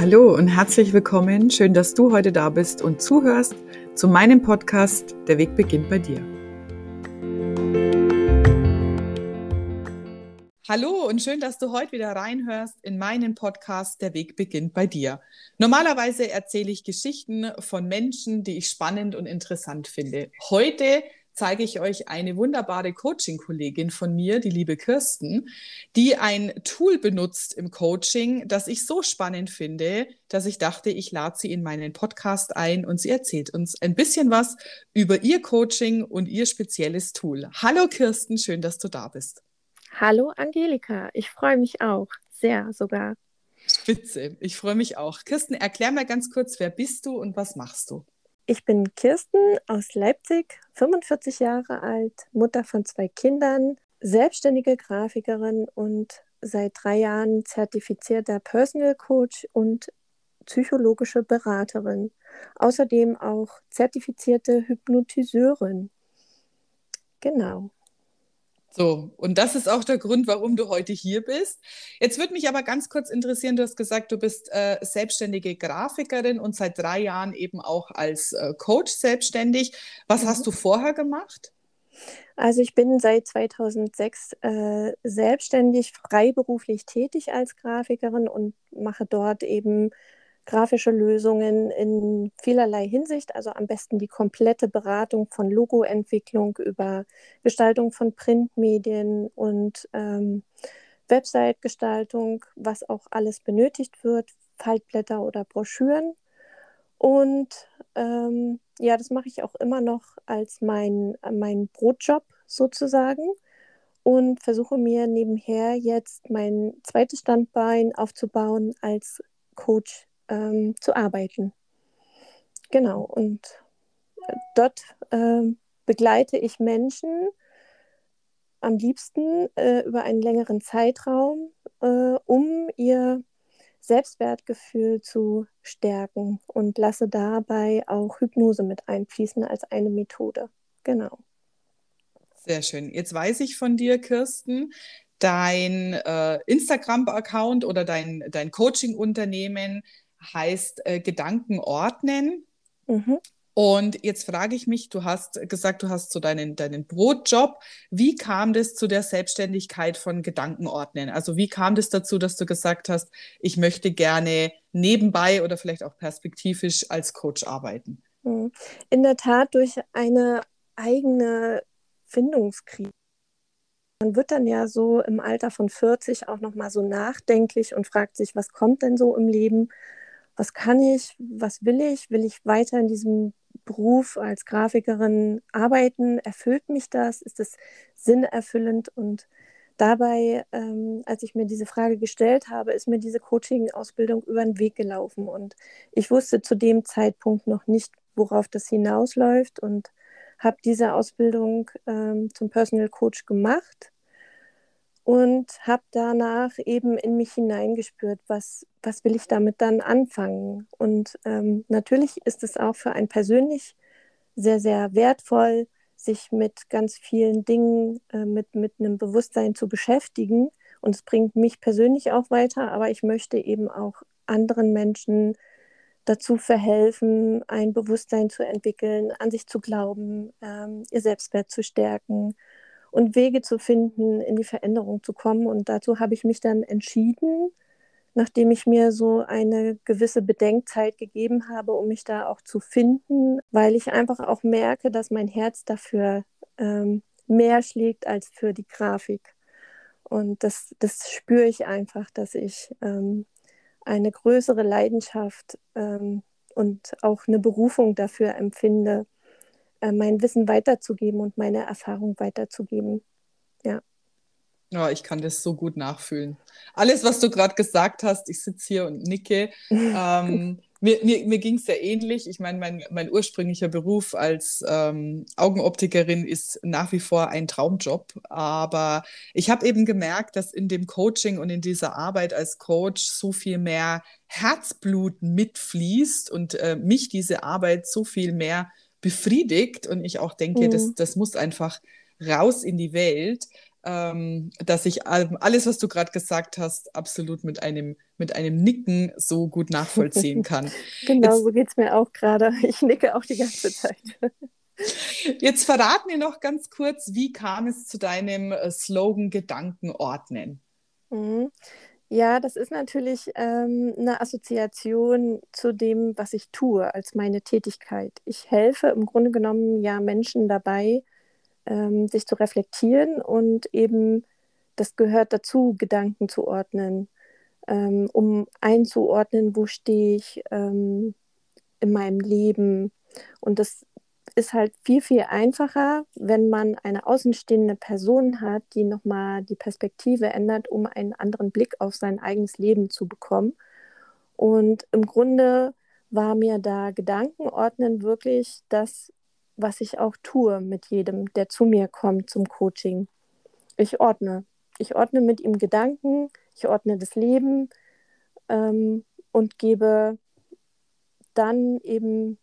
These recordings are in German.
Hallo und herzlich willkommen. Schön, dass du heute da bist und zuhörst zu meinem Podcast Der Weg beginnt bei dir. Hallo und schön, dass du heute wieder reinhörst in meinen Podcast Der Weg beginnt bei dir. Normalerweise erzähle ich Geschichten von Menschen, die ich spannend und interessant finde. Heute zeige ich euch eine wunderbare Coaching-Kollegin von mir, die liebe Kirsten, die ein Tool benutzt im Coaching, das ich so spannend finde, dass ich dachte, ich lade sie in meinen Podcast ein und sie erzählt uns ein bisschen was über ihr Coaching und ihr spezielles Tool. Hallo Kirsten, schön, dass du da bist. Hallo Angelika, ich freue mich auch, sehr sogar. Spitze, ich freue mich auch. Kirsten, erklär mal ganz kurz, wer bist du und was machst du? Ich bin Kirsten aus Leipzig, 45 Jahre alt, Mutter von zwei Kindern, selbstständige Grafikerin und seit drei Jahren zertifizierter Personal Coach und psychologische Beraterin. Außerdem auch zertifizierte Hypnotiseurin. Genau. So, und das ist auch der Grund, warum du heute hier bist. Jetzt würde mich aber ganz kurz interessieren, du hast gesagt, du bist äh, selbstständige Grafikerin und seit drei Jahren eben auch als äh, Coach selbstständig. Was mhm. hast du vorher gemacht? Also ich bin seit 2006 äh, selbstständig, freiberuflich tätig als Grafikerin und mache dort eben grafische Lösungen in vielerlei Hinsicht, also am besten die komplette Beratung von Logoentwicklung über Gestaltung von Printmedien und ähm, Website-Gestaltung, was auch alles benötigt wird, Faltblätter oder Broschüren. Und ähm, ja, das mache ich auch immer noch als mein, mein Brotjob sozusagen und versuche mir nebenher jetzt mein zweites Standbein aufzubauen als Coach ähm, zu arbeiten. Genau, und äh, dort äh, begleite ich Menschen am liebsten äh, über einen längeren Zeitraum, äh, um ihr Selbstwertgefühl zu stärken und lasse dabei auch Hypnose mit einfließen als eine Methode. Genau. Sehr schön. Jetzt weiß ich von dir, Kirsten, dein äh, Instagram-Account oder dein, dein Coaching-Unternehmen heißt äh, Gedanken ordnen. Mhm. Und jetzt frage ich mich, du hast gesagt, du hast so deinen, deinen Brotjob. Wie kam das zu der Selbstständigkeit von Gedankenordnen? Also wie kam das dazu, dass du gesagt hast, ich möchte gerne nebenbei oder vielleicht auch perspektivisch als Coach arbeiten? Mhm. In der Tat durch eine eigene Findungskrise. Man wird dann ja so im Alter von 40 auch noch mal so nachdenklich und fragt sich, was kommt denn so im Leben? Was kann ich, was will ich? Will ich weiter in diesem Beruf als Grafikerin arbeiten? Erfüllt mich das? Ist es sinnerfüllend? Und dabei, ähm, als ich mir diese Frage gestellt habe, ist mir diese Coaching-Ausbildung über den Weg gelaufen. Und ich wusste zu dem Zeitpunkt noch nicht, worauf das hinausläuft und habe diese Ausbildung ähm, zum Personal Coach gemacht und habe danach eben in mich hineingespürt, was, was will ich damit dann anfangen. Und ähm, natürlich ist es auch für einen persönlich sehr, sehr wertvoll, sich mit ganz vielen Dingen, äh, mit, mit einem Bewusstsein zu beschäftigen. Und es bringt mich persönlich auch weiter, aber ich möchte eben auch anderen Menschen dazu verhelfen, ein Bewusstsein zu entwickeln, an sich zu glauben, ähm, ihr Selbstwert zu stärken und Wege zu finden, in die Veränderung zu kommen. Und dazu habe ich mich dann entschieden, nachdem ich mir so eine gewisse Bedenkzeit gegeben habe, um mich da auch zu finden, weil ich einfach auch merke, dass mein Herz dafür ähm, mehr schlägt als für die Grafik. Und das, das spüre ich einfach, dass ich ähm, eine größere Leidenschaft ähm, und auch eine Berufung dafür empfinde, äh, mein Wissen weiterzugeben und meine Erfahrung weiterzugeben. Ja. Ja, ich kann das so gut nachfühlen. Alles, was du gerade gesagt hast, ich sitze hier und nicke. ähm, mir mir, mir ging es ja ähnlich. Ich meine, mein, mein ursprünglicher Beruf als ähm, Augenoptikerin ist nach wie vor ein Traumjob. Aber ich habe eben gemerkt, dass in dem Coaching und in dieser Arbeit als Coach so viel mehr Herzblut mitfließt und äh, mich diese Arbeit so viel mehr befriedigt und ich auch denke, mhm. das, das muss einfach raus in die Welt. Ähm, dass ich alles, was du gerade gesagt hast, absolut mit einem, mit einem Nicken so gut nachvollziehen kann. genau, Jetzt, so geht es mir auch gerade. Ich nicke auch die ganze Zeit. Jetzt verrat mir noch ganz kurz, wie kam es zu deinem äh, Slogan Gedanken ordnen? Mhm. Ja, das ist natürlich ähm, eine Assoziation zu dem, was ich tue als meine Tätigkeit. Ich helfe im Grunde genommen ja Menschen dabei, ähm, sich zu reflektieren und eben, das gehört dazu, Gedanken zu ordnen, ähm, um einzuordnen, wo stehe ich ähm, in meinem Leben. Und das ist halt viel, viel einfacher, wenn man eine außenstehende Person hat, die nochmal die Perspektive ändert, um einen anderen Blick auf sein eigenes Leben zu bekommen. Und im Grunde war mir da Gedankenordnen wirklich das, was ich auch tue mit jedem, der zu mir kommt zum Coaching. Ich ordne. Ich ordne mit ihm Gedanken, ich ordne das Leben ähm, und gebe dann eben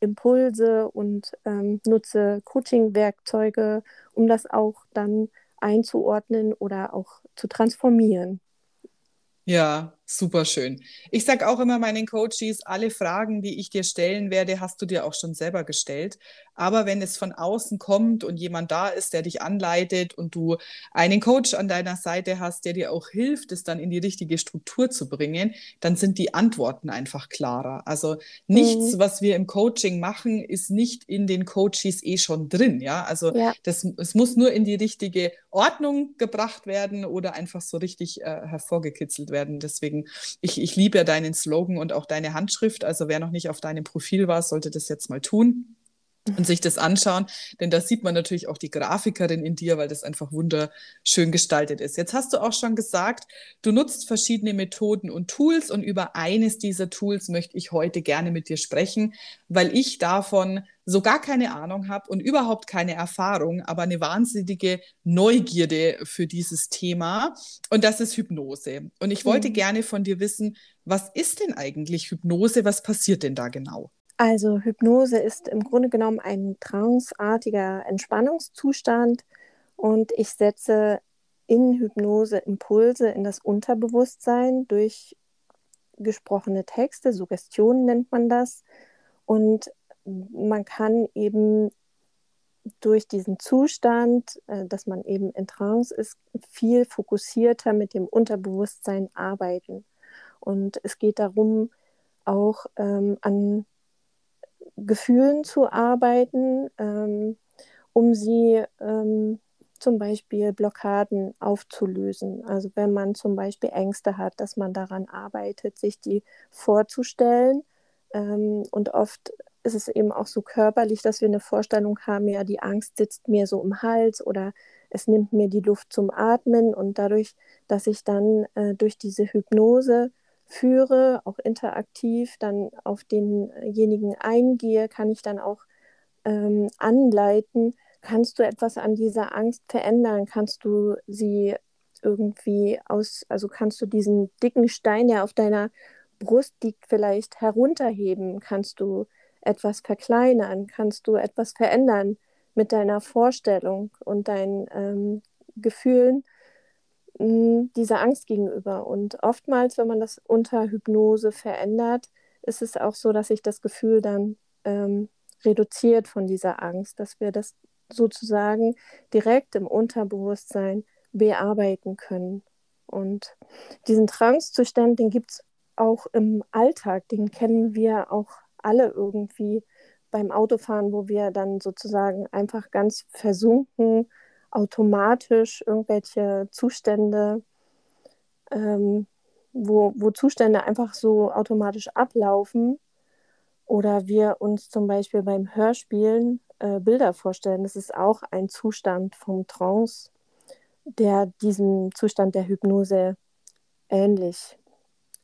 Impulse und ähm, nutze Coaching-Werkzeuge, um das auch dann einzuordnen oder auch zu transformieren. Ja, super schön. Ich sage auch immer meinen Coaches, alle Fragen, die ich dir stellen werde, hast du dir auch schon selber gestellt. Aber wenn es von außen kommt und jemand da ist, der dich anleitet und du einen Coach an deiner Seite hast, der dir auch hilft, es dann in die richtige Struktur zu bringen, dann sind die Antworten einfach klarer. Also nichts, mhm. was wir im Coaching machen, ist nicht in den Coaches eh schon drin. Ja, also ja. Das, es muss nur in die richtige Ordnung gebracht werden oder einfach so richtig äh, hervorgekitzelt werden. Deswegen, ich, ich liebe ja deinen Slogan und auch deine Handschrift. Also wer noch nicht auf deinem Profil war, sollte das jetzt mal tun und sich das anschauen, denn da sieht man natürlich auch die Grafikerin in dir, weil das einfach wunderschön gestaltet ist. Jetzt hast du auch schon gesagt, du nutzt verschiedene Methoden und Tools und über eines dieser Tools möchte ich heute gerne mit dir sprechen, weil ich davon so gar keine Ahnung habe und überhaupt keine Erfahrung, aber eine wahnsinnige Neugierde für dieses Thema und das ist Hypnose. Und ich wollte mhm. gerne von dir wissen, was ist denn eigentlich Hypnose? Was passiert denn da genau? Also Hypnose ist im Grunde genommen ein tranceartiger Entspannungszustand und ich setze in Hypnose Impulse in das Unterbewusstsein durch gesprochene Texte, Suggestionen nennt man das. Und man kann eben durch diesen Zustand, äh, dass man eben in Trance ist, viel fokussierter mit dem Unterbewusstsein arbeiten. Und es geht darum, auch ähm, an Gefühlen zu arbeiten, ähm, um sie ähm, zum Beispiel Blockaden aufzulösen. Also wenn man zum Beispiel Ängste hat, dass man daran arbeitet, sich die vorzustellen. Ähm, und oft ist es eben auch so körperlich, dass wir eine Vorstellung haben, ja, die Angst sitzt mir so im Hals oder es nimmt mir die Luft zum Atmen. Und dadurch, dass ich dann äh, durch diese Hypnose führe, auch interaktiv dann auf denjenigen eingehe, kann ich dann auch ähm, anleiten, kannst du etwas an dieser Angst verändern, kannst du sie irgendwie aus, also kannst du diesen dicken Stein, der auf deiner Brust liegt, vielleicht herunterheben, kannst du etwas verkleinern, kannst du etwas verändern mit deiner Vorstellung und deinen ähm, Gefühlen dieser Angst gegenüber. Und oftmals, wenn man das unter Hypnose verändert, ist es auch so, dass sich das Gefühl dann ähm, reduziert von dieser Angst, dass wir das sozusagen direkt im Unterbewusstsein bearbeiten können. Und diesen Trancezustand, den gibt es auch im Alltag, den kennen wir auch alle irgendwie beim Autofahren, wo wir dann sozusagen einfach ganz versunken automatisch irgendwelche Zustände, ähm, wo, wo Zustände einfach so automatisch ablaufen oder wir uns zum Beispiel beim Hörspielen äh, Bilder vorstellen. Das ist auch ein Zustand vom Trance, der diesem Zustand der Hypnose ähnlich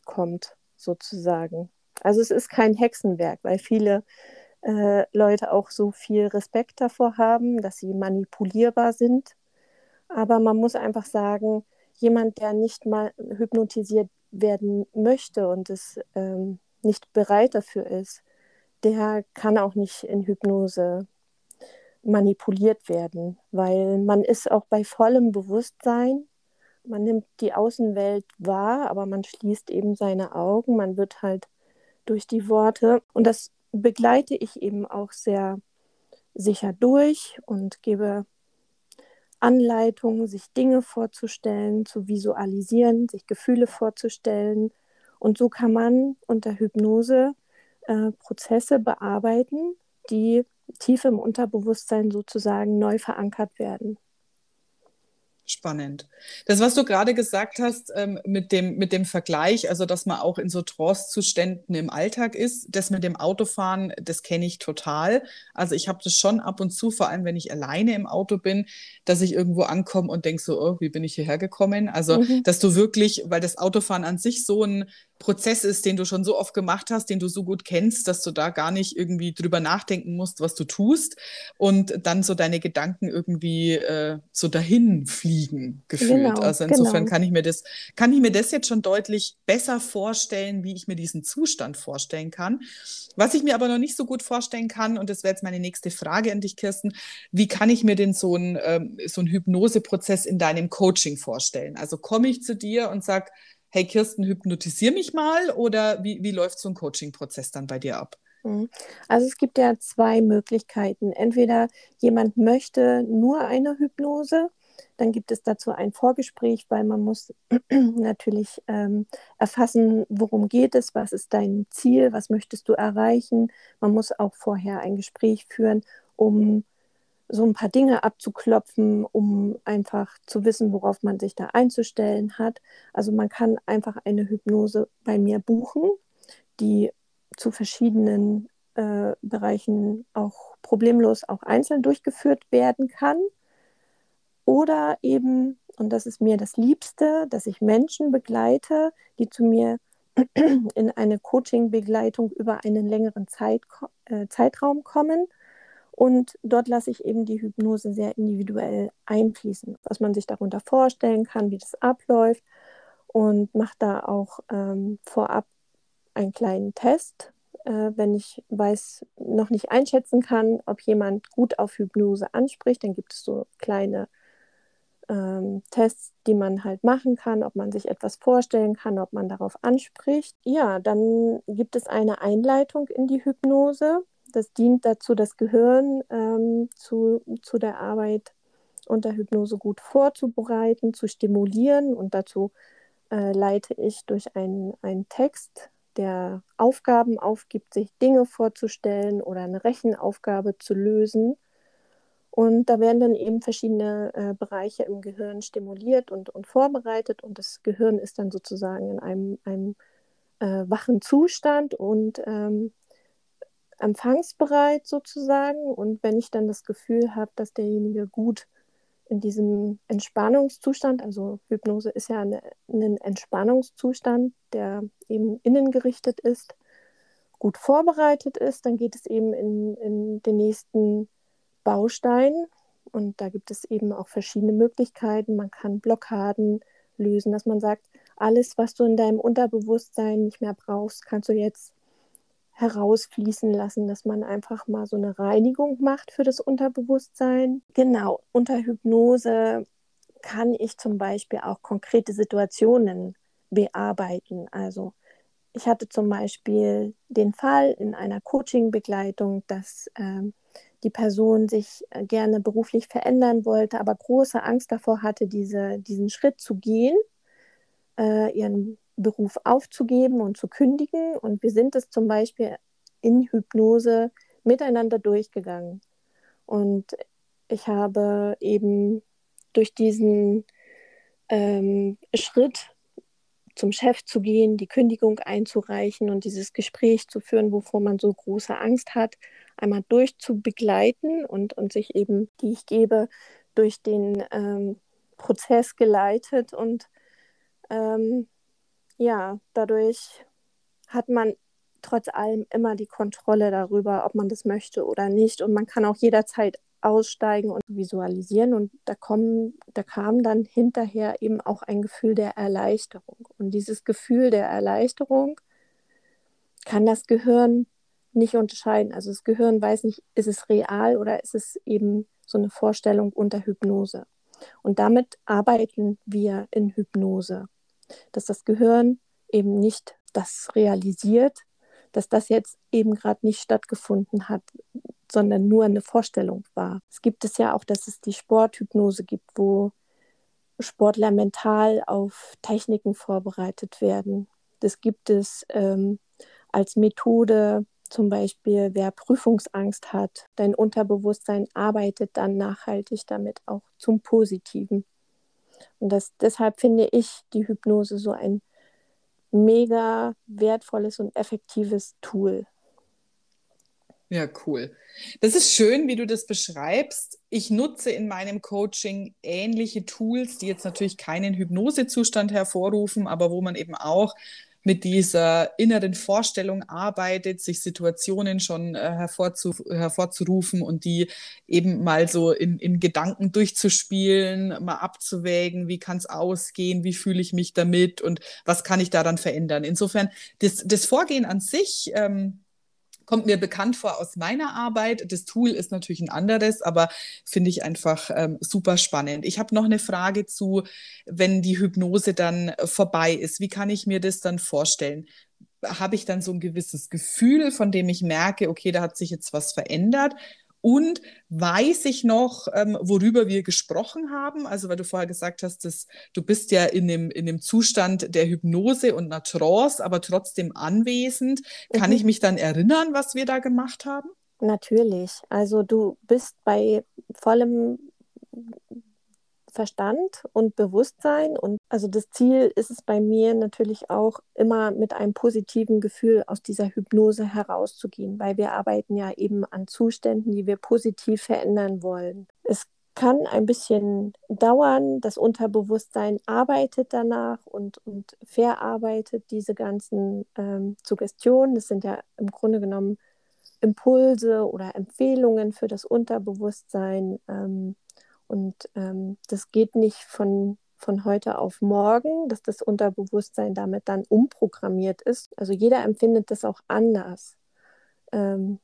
kommt, sozusagen. Also es ist kein Hexenwerk, weil viele äh, Leute auch so viel Respekt davor haben, dass sie manipulierbar sind. Aber man muss einfach sagen, jemand, der nicht mal hypnotisiert werden möchte und es ähm, nicht bereit dafür ist, der kann auch nicht in Hypnose manipuliert werden, weil man ist auch bei vollem Bewusstsein, man nimmt die Außenwelt wahr, aber man schließt eben seine Augen, man wird halt durch die Worte und das begleite ich eben auch sehr sicher durch und gebe Anleitungen, sich Dinge vorzustellen, zu visualisieren, sich Gefühle vorzustellen. Und so kann man unter Hypnose äh, Prozesse bearbeiten, die tief im Unterbewusstsein sozusagen neu verankert werden. Spannend. Das, was du gerade gesagt hast ähm, mit, dem, mit dem Vergleich, also dass man auch in so Trance-Zuständen im Alltag ist, das mit dem Autofahren, das kenne ich total. Also ich habe das schon ab und zu, vor allem wenn ich alleine im Auto bin, dass ich irgendwo ankomme und denke so, oh, wie bin ich hierher gekommen? Also, mhm. dass du wirklich, weil das Autofahren an sich so ein Prozess ist, den du schon so oft gemacht hast, den du so gut kennst, dass du da gar nicht irgendwie drüber nachdenken musst, was du tust und dann so deine Gedanken irgendwie äh, so dahin fliegen gefühlt. Genau, also insofern genau. kann ich mir das kann ich mir das jetzt schon deutlich besser vorstellen, wie ich mir diesen Zustand vorstellen kann. Was ich mir aber noch nicht so gut vorstellen kann und das wäre jetzt meine nächste Frage an dich, Kirsten, wie kann ich mir denn so ein ähm, so Hypnoseprozess in deinem Coaching vorstellen? Also komme ich zu dir und sag hey Kirsten, hypnotisier mich mal oder wie, wie läuft so ein Coaching-Prozess dann bei dir ab? Mhm. Also es gibt ja zwei Möglichkeiten. Entweder jemand möchte nur eine Hypnose, dann gibt es dazu ein Vorgespräch, weil man muss natürlich ähm, erfassen, worum geht es, was ist dein Ziel, was möchtest du erreichen. Man muss auch vorher ein Gespräch führen, um so ein paar Dinge abzuklopfen, um einfach zu wissen, worauf man sich da einzustellen hat. Also man kann einfach eine Hypnose bei mir buchen, die zu verschiedenen äh, Bereichen auch problemlos auch einzeln durchgeführt werden kann. Oder eben, und das ist mir das Liebste, dass ich Menschen begleite, die zu mir in eine Coaching-Begleitung über einen längeren Zeit, äh, Zeitraum kommen und dort lasse ich eben die Hypnose sehr individuell einfließen, was man sich darunter vorstellen kann, wie das abläuft und mache da auch ähm, vorab einen kleinen Test, äh, wenn ich weiß, noch nicht einschätzen kann, ob jemand gut auf Hypnose anspricht, dann gibt es so kleine ähm, Tests, die man halt machen kann, ob man sich etwas vorstellen kann, ob man darauf anspricht. Ja, dann gibt es eine Einleitung in die Hypnose das dient dazu, das Gehirn ähm, zu, zu der Arbeit unter Hypnose gut vorzubereiten, zu stimulieren. Und dazu äh, leite ich durch einen, einen Text, der Aufgaben aufgibt, sich Dinge vorzustellen oder eine Rechenaufgabe zu lösen. Und da werden dann eben verschiedene äh, Bereiche im Gehirn stimuliert und, und vorbereitet. Und das Gehirn ist dann sozusagen in einem, einem äh, wachen Zustand und ähm, empfangsbereit sozusagen. Und wenn ich dann das Gefühl habe, dass derjenige gut in diesem Entspannungszustand, also Hypnose ist ja eine, ein Entspannungszustand, der eben innengerichtet ist, gut vorbereitet ist, dann geht es eben in, in den nächsten Baustein. Und da gibt es eben auch verschiedene Möglichkeiten. Man kann Blockaden lösen, dass man sagt, alles, was du in deinem Unterbewusstsein nicht mehr brauchst, kannst du jetzt herausfließen lassen, dass man einfach mal so eine Reinigung macht für das Unterbewusstsein. Genau, unter Hypnose kann ich zum Beispiel auch konkrete Situationen bearbeiten. Also ich hatte zum Beispiel den Fall in einer Coaching-Begleitung, dass äh, die Person sich äh, gerne beruflich verändern wollte, aber große Angst davor hatte, diese, diesen Schritt zu gehen, äh, ihren Beruf aufzugeben und zu kündigen. Und wir sind es zum Beispiel in Hypnose miteinander durchgegangen. Und ich habe eben durch diesen ähm, Schritt zum Chef zu gehen, die Kündigung einzureichen und dieses Gespräch zu führen, wovor man so große Angst hat, einmal durchzubegleiten und, und sich eben, die ich gebe, durch den ähm, Prozess geleitet und ähm, ja, dadurch hat man trotz allem immer die Kontrolle darüber, ob man das möchte oder nicht. Und man kann auch jederzeit aussteigen und visualisieren. Und da, kommen, da kam dann hinterher eben auch ein Gefühl der Erleichterung. Und dieses Gefühl der Erleichterung kann das Gehirn nicht unterscheiden. Also das Gehirn weiß nicht, ist es real oder ist es eben so eine Vorstellung unter Hypnose. Und damit arbeiten wir in Hypnose, dass das Gehirn eben nicht das realisiert, dass das jetzt eben gerade nicht stattgefunden hat, sondern nur eine Vorstellung war. Es gibt es ja auch, dass es die Sporthypnose gibt, wo Sportler mental auf Techniken vorbereitet werden. Das gibt es ähm, als Methode, zum Beispiel wer Prüfungsangst hat. Dein Unterbewusstsein arbeitet dann nachhaltig damit auch zum Positiven. Und das, deshalb finde ich die Hypnose so ein mega wertvolles und effektives Tool. Ja, cool. Das ist schön, wie du das beschreibst. Ich nutze in meinem Coaching ähnliche Tools, die jetzt natürlich keinen Hypnosezustand hervorrufen, aber wo man eben auch mit dieser inneren Vorstellung arbeitet, sich Situationen schon äh, hervorzu hervorzurufen und die eben mal so in, in Gedanken durchzuspielen, mal abzuwägen, wie kann es ausgehen, wie fühle ich mich damit und was kann ich daran verändern. Insofern, das, das Vorgehen an sich, ähm, kommt mir bekannt vor aus meiner Arbeit. Das Tool ist natürlich ein anderes, aber finde ich einfach ähm, super spannend. Ich habe noch eine Frage zu, wenn die Hypnose dann vorbei ist. Wie kann ich mir das dann vorstellen? Habe ich dann so ein gewisses Gefühl, von dem ich merke, okay, da hat sich jetzt was verändert? Und weiß ich noch, ähm, worüber wir gesprochen haben? Also, weil du vorher gesagt hast, dass du bist ja in dem, in dem Zustand der Hypnose und einer Trance, aber trotzdem anwesend. Kann mhm. ich mich dann erinnern, was wir da gemacht haben? Natürlich. Also du bist bei vollem Verstand und Bewusstsein. Und also das Ziel ist es bei mir natürlich auch immer mit einem positiven Gefühl aus dieser Hypnose herauszugehen, weil wir arbeiten ja eben an Zuständen, die wir positiv verändern wollen. Es kann ein bisschen dauern. Das Unterbewusstsein arbeitet danach und, und verarbeitet diese ganzen ähm, Suggestionen. Das sind ja im Grunde genommen Impulse oder Empfehlungen für das Unterbewusstsein. Ähm, und ähm, das geht nicht von, von heute auf morgen, dass das Unterbewusstsein damit dann umprogrammiert ist. Also jeder empfindet das auch anders, ähm,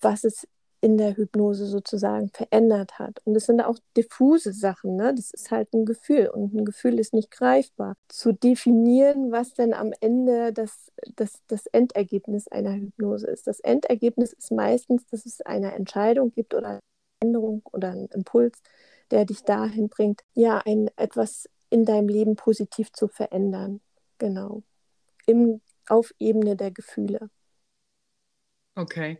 was es in der Hypnose sozusagen verändert hat. Und das sind auch diffuse Sachen. Ne? Das ist halt ein Gefühl und ein Gefühl ist nicht greifbar. Zu definieren, was denn am Ende das, das, das Endergebnis einer Hypnose ist. Das Endergebnis ist meistens, dass es eine Entscheidung gibt oder eine Änderung oder einen Impuls, der dich dahin bringt, ja, ein, etwas in deinem Leben positiv zu verändern. Genau. Im, auf Ebene der Gefühle. Okay.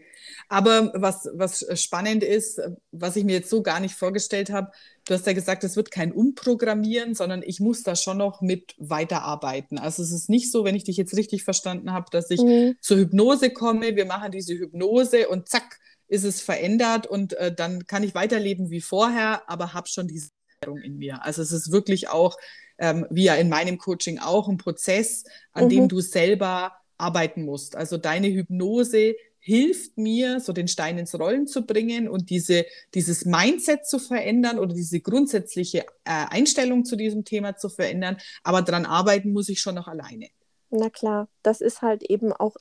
Aber was, was spannend ist, was ich mir jetzt so gar nicht vorgestellt habe, du hast ja gesagt, es wird kein Umprogrammieren, sondern ich muss da schon noch mit weiterarbeiten. Also es ist nicht so, wenn ich dich jetzt richtig verstanden habe, dass ich mhm. zur Hypnose komme, wir machen diese Hypnose und zack, ist es verändert und äh, dann kann ich weiterleben wie vorher, aber habe schon diese Veränderung in mir. Also es ist wirklich auch, ähm, wie ja in meinem Coaching auch, ein Prozess, an mhm. dem du selber arbeiten musst. Also deine Hypnose hilft mir, so den Stein ins Rollen zu bringen und diese, dieses Mindset zu verändern oder diese grundsätzliche äh, Einstellung zu diesem Thema zu verändern. Aber daran arbeiten muss ich schon noch alleine. Na klar, das ist halt eben auch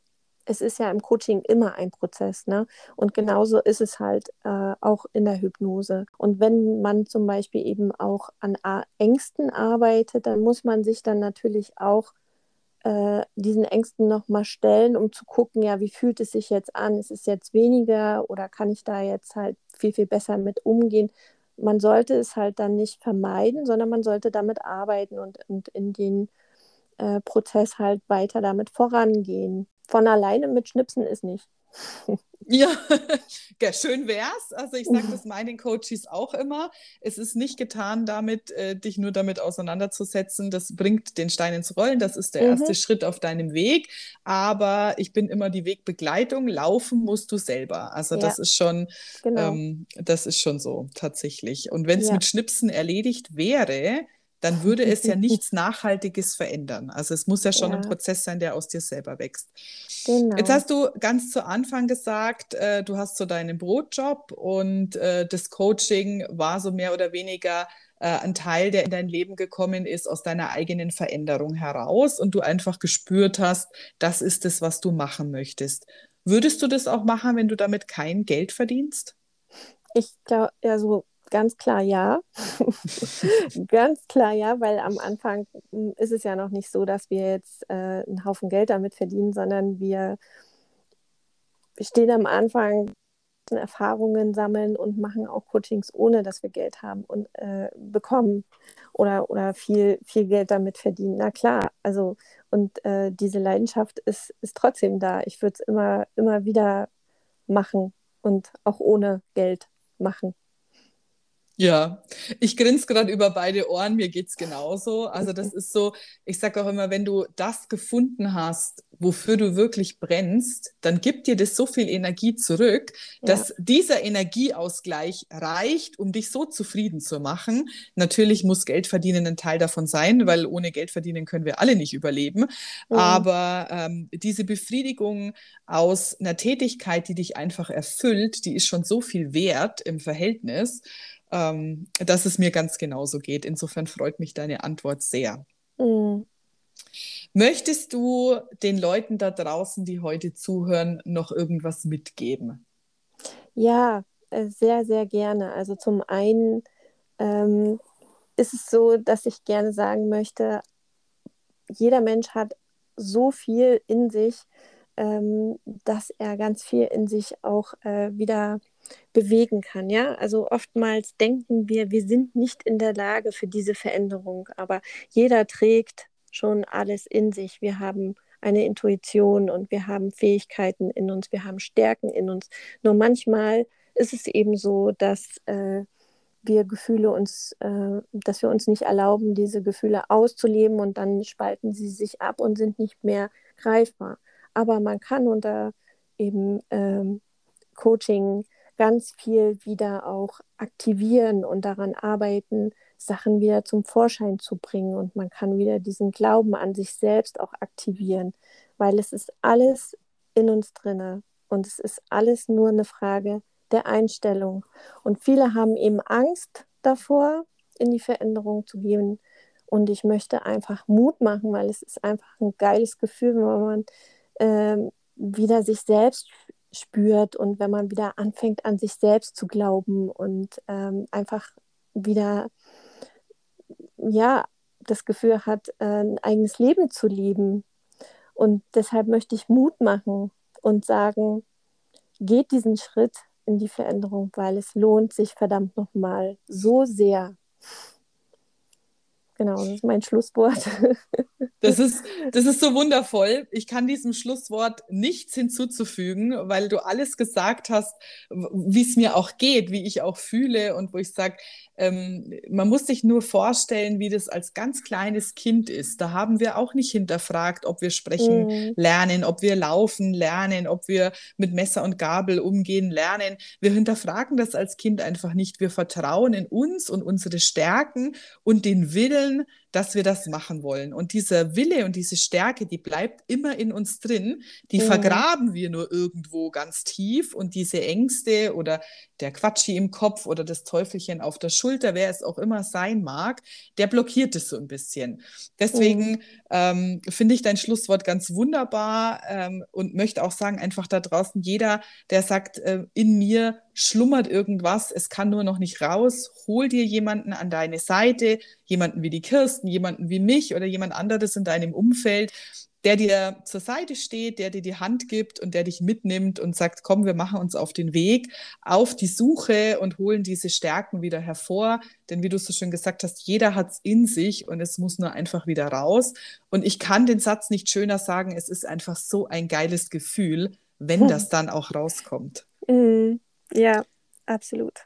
es ist ja im Coaching immer ein Prozess, ne? Und genauso ist es halt äh, auch in der Hypnose. Und wenn man zum Beispiel eben auch an Ängsten arbeitet, dann muss man sich dann natürlich auch äh, diesen Ängsten nochmal stellen, um zu gucken, ja, wie fühlt es sich jetzt an? Ist es jetzt weniger oder kann ich da jetzt halt viel, viel besser mit umgehen? Man sollte es halt dann nicht vermeiden, sondern man sollte damit arbeiten und, und in den äh, Prozess halt weiter damit vorangehen von alleine mit Schnipsen ist nicht. Ja, ja schön wär's. Also ich sage das meinen Coaches auch immer. Es ist nicht getan damit, äh, dich nur damit auseinanderzusetzen. Das bringt den Stein ins Rollen. Das ist der mhm. erste Schritt auf deinem Weg. Aber ich bin immer die Wegbegleitung. Laufen musst du selber. Also ja. das ist schon, genau. ähm, das ist schon so tatsächlich. Und wenn es ja. mit Schnipsen erledigt wäre, dann würde es ja nichts Nachhaltiges verändern. Also es muss ja schon ja. ein Prozess sein, der aus dir selber wächst. Genau. Jetzt hast du ganz zu Anfang gesagt, äh, du hast so deinen Brotjob und äh, das Coaching war so mehr oder weniger äh, ein Teil, der in dein Leben gekommen ist aus deiner eigenen Veränderung heraus und du einfach gespürt hast, das ist es, was du machen möchtest. Würdest du das auch machen, wenn du damit kein Geld verdienst? Ich glaube, also ganz klar ja. ganz klar ja, weil am Anfang hm, ist es ja noch nicht so, dass wir jetzt äh, einen Haufen Geld damit verdienen, sondern wir stehen am Anfang Erfahrungen sammeln und machen auch Coachings, ohne dass wir Geld haben und äh, bekommen oder, oder viel, viel Geld damit verdienen. Na klar, also und äh, diese Leidenschaft ist, ist trotzdem da. Ich würde es immer, immer wieder machen und auch ohne Geld machen. Ja, ich grinse gerade über beide Ohren, mir geht es genauso. Also das ist so, ich sage auch immer, wenn du das gefunden hast, wofür du wirklich brennst, dann gibt dir das so viel Energie zurück, ja. dass dieser Energieausgleich reicht, um dich so zufrieden zu machen. Natürlich muss Geld verdienen ein Teil davon sein, weil ohne Geld verdienen können wir alle nicht überleben. Mhm. Aber ähm, diese Befriedigung aus einer Tätigkeit, die dich einfach erfüllt, die ist schon so viel wert im Verhältnis ähm, dass es mir ganz genauso geht. Insofern freut mich deine Antwort sehr. Mhm. Möchtest du den Leuten da draußen, die heute zuhören, noch irgendwas mitgeben? Ja, äh, sehr, sehr gerne. Also zum einen ähm, ist es so, dass ich gerne sagen möchte, jeder Mensch hat so viel in sich, ähm, dass er ganz viel in sich auch äh, wieder bewegen kann. Ja, also oftmals denken wir, wir sind nicht in der Lage für diese Veränderung, aber jeder trägt schon alles in sich. Wir haben eine Intuition und wir haben Fähigkeiten in uns, wir haben Stärken in uns. Nur manchmal ist es eben so, dass äh, wir Gefühle uns, äh, dass wir uns nicht erlauben, diese Gefühle auszuleben und dann spalten sie sich ab und sind nicht mehr greifbar. Aber man kann unter eben ähm, Coaching ganz viel wieder auch aktivieren und daran arbeiten, Sachen wieder zum Vorschein zu bringen. Und man kann wieder diesen Glauben an sich selbst auch aktivieren, weil es ist alles in uns drinne und es ist alles nur eine Frage der Einstellung. Und viele haben eben Angst davor, in die Veränderung zu gehen. Und ich möchte einfach Mut machen, weil es ist einfach ein geiles Gefühl, wenn man ähm, wieder sich selbst spürt und wenn man wieder anfängt, an sich selbst zu glauben und ähm, einfach wieder, ja, das Gefühl hat, äh, ein eigenes Leben zu leben. Und deshalb möchte ich Mut machen und sagen, geht diesen Schritt in die Veränderung, weil es lohnt sich verdammt nochmal so sehr. Genau, das ist mein Schlusswort. Das ist, das ist so wundervoll. Ich kann diesem Schlusswort nichts hinzuzufügen, weil du alles gesagt hast, wie es mir auch geht, wie ich auch fühle und wo ich sage, ähm, man muss sich nur vorstellen, wie das als ganz kleines Kind ist. Da haben wir auch nicht hinterfragt, ob wir sprechen mhm. lernen, ob wir laufen lernen, ob wir mit Messer und Gabel umgehen lernen. Wir hinterfragen das als Kind einfach nicht. Wir vertrauen in uns und unsere Stärken und den Willen, women dass wir das machen wollen. Und dieser Wille und diese Stärke, die bleibt immer in uns drin. Die mhm. vergraben wir nur irgendwo ganz tief. Und diese Ängste oder der Quatschi im Kopf oder das Teufelchen auf der Schulter, wer es auch immer sein mag, der blockiert es so ein bisschen. Deswegen mhm. ähm, finde ich dein Schlusswort ganz wunderbar ähm, und möchte auch sagen, einfach da draußen, jeder, der sagt, äh, in mir schlummert irgendwas, es kann nur noch nicht raus, hol dir jemanden an deine Seite, jemanden wie die Kirsten, jemanden wie mich oder jemand anderes in deinem Umfeld, der dir zur Seite steht, der dir die Hand gibt und der dich mitnimmt und sagt, komm, wir machen uns auf den Weg, auf die Suche und holen diese Stärken wieder hervor. Denn wie du so schön gesagt hast, jeder hat es in sich und es muss nur einfach wieder raus. Und ich kann den Satz nicht schöner sagen, es ist einfach so ein geiles Gefühl, wenn hm. das dann auch rauskommt. Mhm. Ja, absolut.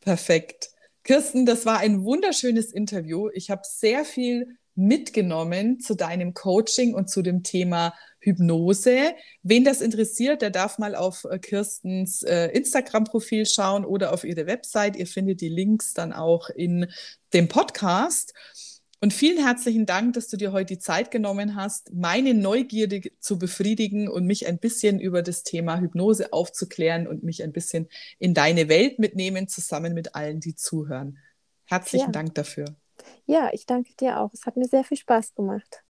Perfekt. Kirsten, das war ein wunderschönes Interview. Ich habe sehr viel mitgenommen zu deinem Coaching und zu dem Thema Hypnose. Wen das interessiert, der darf mal auf äh, Kirstens äh, Instagram-Profil schauen oder auf ihre Website. Ihr findet die Links dann auch in dem Podcast. Und vielen herzlichen Dank, dass du dir heute die Zeit genommen hast, meine Neugierde zu befriedigen und mich ein bisschen über das Thema Hypnose aufzuklären und mich ein bisschen in deine Welt mitnehmen, zusammen mit allen, die zuhören. Herzlichen ja. Dank dafür. Ja, ich danke dir auch. Es hat mir sehr viel Spaß gemacht.